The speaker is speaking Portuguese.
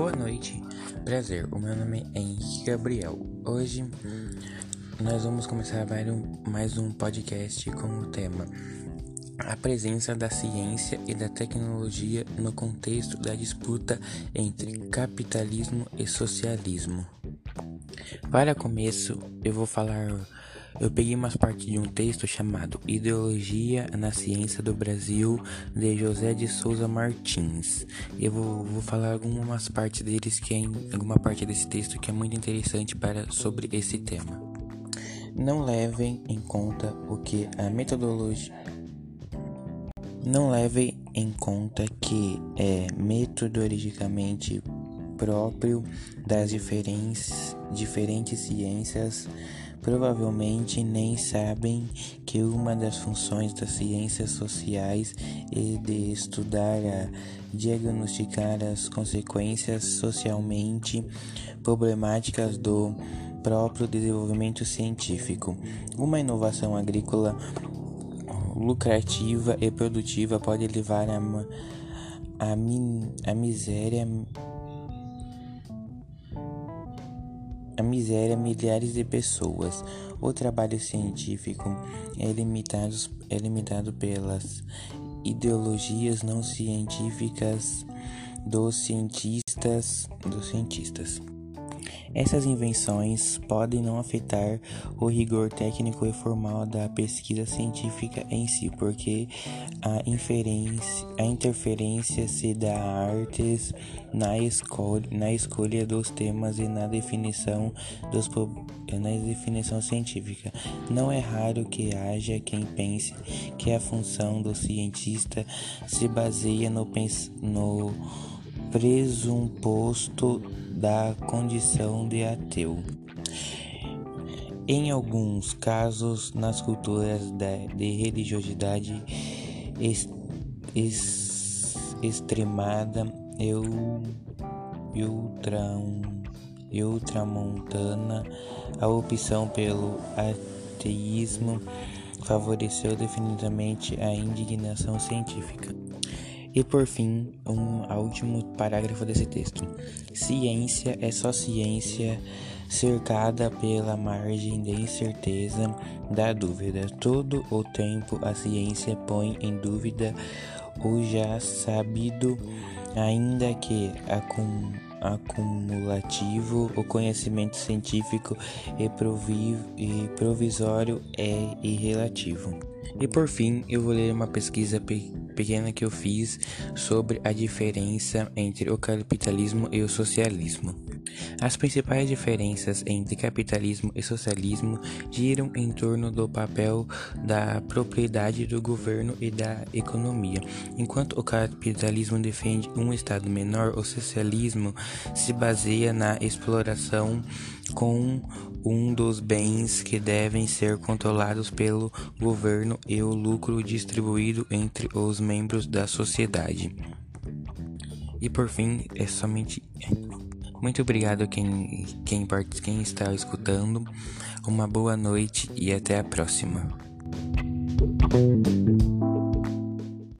Boa noite, prazer. O meu nome é Henrique Gabriel. Hoje nós vamos começar mais um podcast com o tema A presença da ciência e da tecnologia no contexto da disputa entre capitalismo e socialismo. Para começo, eu vou falar eu peguei umas partes de um texto chamado Ideologia na Ciência do Brasil, de José de Souza Martins. Eu vou, vou falar algumas partes deles que é alguma parte desse texto que é muito interessante para sobre esse tema. Não levem em conta o que a metodologia não levem em conta que é metodologicamente próprio das diferentes, diferentes ciências provavelmente nem sabem que uma das funções das ciências sociais é de estudar a diagnosticar as consequências socialmente problemáticas do próprio desenvolvimento científico. Uma inovação agrícola lucrativa e produtiva pode levar a, a, a miséria miséria milhares de pessoas. O trabalho científico é limitado, é limitado pelas ideologias não científicas dos cientistas, dos cientistas. Essas invenções podem não afetar o rigor técnico e formal da pesquisa científica em si, porque a, a interferência se dá artes na, escolha, na escolha dos temas e na definição, dos, na definição científica. Não é raro que haja quem pense que a função do cientista se baseia no, no pressuposto da condição de ateu. Em alguns casos, nas culturas de religiosidade ex, ex, extremada ultra, ultramontana, a opção pelo ateísmo favoreceu definitivamente a indignação científica. E por fim, um último parágrafo desse texto. Ciência é só ciência cercada pela margem de incerteza da dúvida. Todo o tempo a ciência põe em dúvida o já sabido, ainda que acum acumulativo, o conhecimento científico e, provisório é irrelativo. E por fim, eu vou ler uma pesquisa pe pequena que eu fiz sobre a diferença entre o capitalismo e o socialismo. As principais diferenças entre capitalismo e socialismo giram em torno do papel da propriedade do governo e da economia. Enquanto o capitalismo defende um Estado menor, o socialismo se baseia na exploração com um dos bens que devem ser controlados pelo governo e o lucro distribuído entre os membros da sociedade. E por fim, é somente muito obrigado a quem, quem, quem está escutando. Uma boa noite e até a próxima.